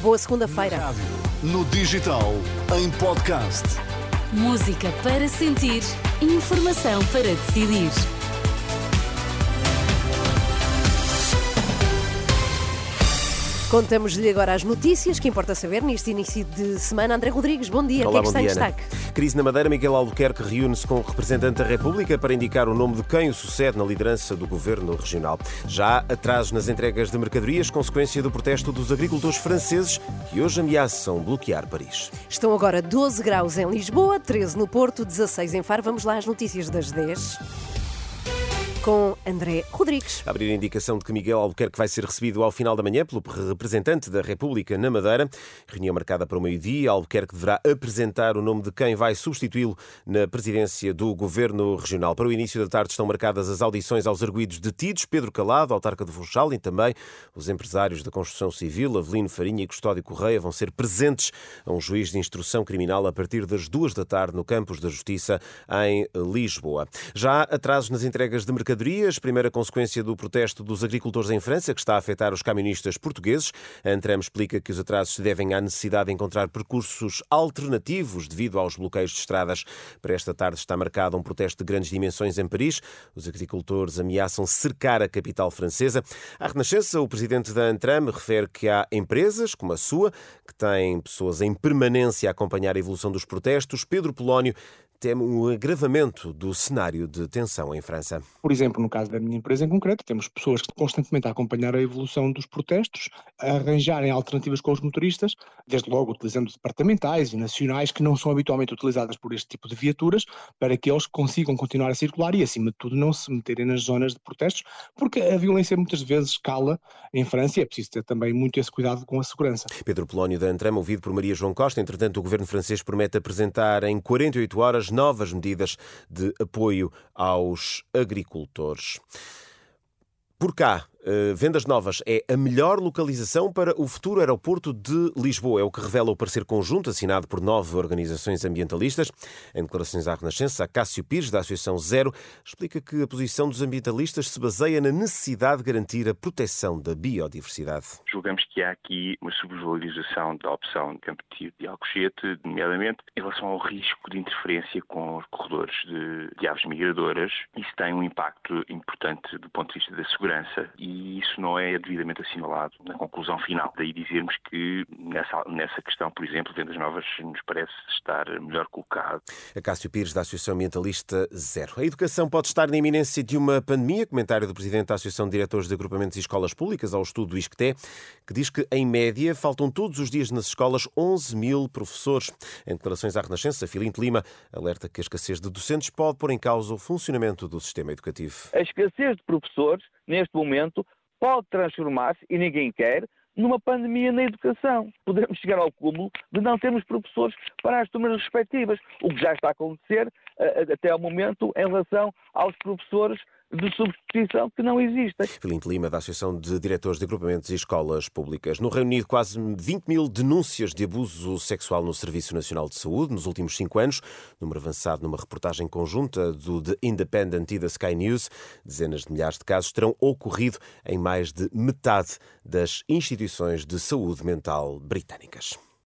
Boa segunda-feira. No digital, em podcast. Música para sentir, informação para decidir. Contamos-lhe agora as notícias que importa saber neste início de semana. André Rodrigues, bom dia. Olá, o que é que está em destaque? Crise na Madeira, Miguel Albuquerque reúne-se com o representante da República para indicar o nome de quem o sucede na liderança do governo regional. Já atrasos nas entregas de mercadorias, consequência do protesto dos agricultores franceses que hoje ameaçam bloquear Paris. Estão agora 12 graus em Lisboa, 13 no Porto, 16 em Faro. Vamos lá às notícias das 10 com André Rodrigues. Abrir a indicação de que Miguel Albuquerque vai ser recebido ao final da manhã pelo representante da República na Madeira. Reunião marcada para o meio-dia. Albuquerque deverá apresentar o nome de quem vai substituí-lo na presidência do Governo Regional. Para o início da tarde estão marcadas as audições aos arguídos detidos. Pedro Calado, autarca do Funchal e também os empresários da construção civil, Avelino Farinha e Custódio Correia, vão ser presentes a um juiz de instrução criminal a partir das duas da tarde no Campos da Justiça em Lisboa. Já há atrasos nas entregas de mercadorias mercadorias, primeira consequência do protesto dos agricultores em França, que está a afetar os camionistas portugueses. A Antram explica que os atrasos se devem à necessidade de encontrar percursos alternativos devido aos bloqueios de estradas. Para esta tarde está marcado um protesto de grandes dimensões em Paris. Os agricultores ameaçam cercar a capital francesa. À Renascença, o presidente da Antram refere que há empresas, como a sua, que têm pessoas em permanência a acompanhar a evolução dos protestos. Pedro Polónio teme um agravamento do cenário de tensão em França. Por exemplo, no caso da minha empresa em concreto, temos pessoas que constantemente a acompanhar a evolução dos protestos, a arranjarem alternativas com os motoristas, desde logo utilizando departamentais e nacionais que não são habitualmente utilizadas por este tipo de viaturas, para que eles consigam continuar a circular e, acima de tudo, não se meterem nas zonas de protestos, porque a violência muitas vezes escala em França e é preciso ter também muito esse cuidado com a segurança. Pedro Polónio da Antram, ouvido por Maria João Costa, entretanto, o governo francês promete apresentar em 48 horas novas medidas de apoio aos agricultores. Por cá, vendas Novas é a melhor localização para o futuro aeroporto de Lisboa. É o que revela o parecer conjunto assinado por nove organizações ambientalistas. Em declarações à Renascença, Cássio Pires, da Associação Zero, explica que a posição dos ambientalistas se baseia na necessidade de garantir a proteção da biodiversidade. Julgamos que há aqui uma subvalorização da opção de Campo de Alcochete, nomeadamente em relação ao risco de interferência com os corredores de, de aves migradoras. Isso tem um impacto importante do ponto de vista da segurança e isso não é devidamente assinalado na conclusão final. Daí dizermos que nessa, nessa questão, por exemplo, vendas novas nos parece estar melhor colocado. A Cássio Pires, da Associação Ambientalista Zero. A educação pode estar na iminência de uma pandemia. Comentário do Presidente da Associação de Diretores de Agrupamentos e Escolas Públicas ao estudo do ISCTE, que diz que, em média, faltam todos os dias nas escolas 11 mil professores. Em declarações à Renascença, Filinto Lima alerta que a escassez de docentes pode pôr em causa o funcionamento do sistema educativo. A escassez de professores, neste momento, pode transformar-se, e ninguém quer, numa pandemia na educação. Podemos chegar ao cúmulo de não termos professores para as turmas respectivas, o que já está a acontecer uh, até ao momento em relação aos professores de substituição que não existem. Filinto Lima, da Associação de Diretores de Agrupamentos e Escolas Públicas. No Reino Unido, quase 20 mil denúncias de abuso sexual no Serviço Nacional de Saúde nos últimos cinco anos, número avançado numa reportagem conjunta do The Independent e da Sky News. Dezenas de milhares de casos terão ocorrido em mais de metade das instituições de saúde mental britânicas.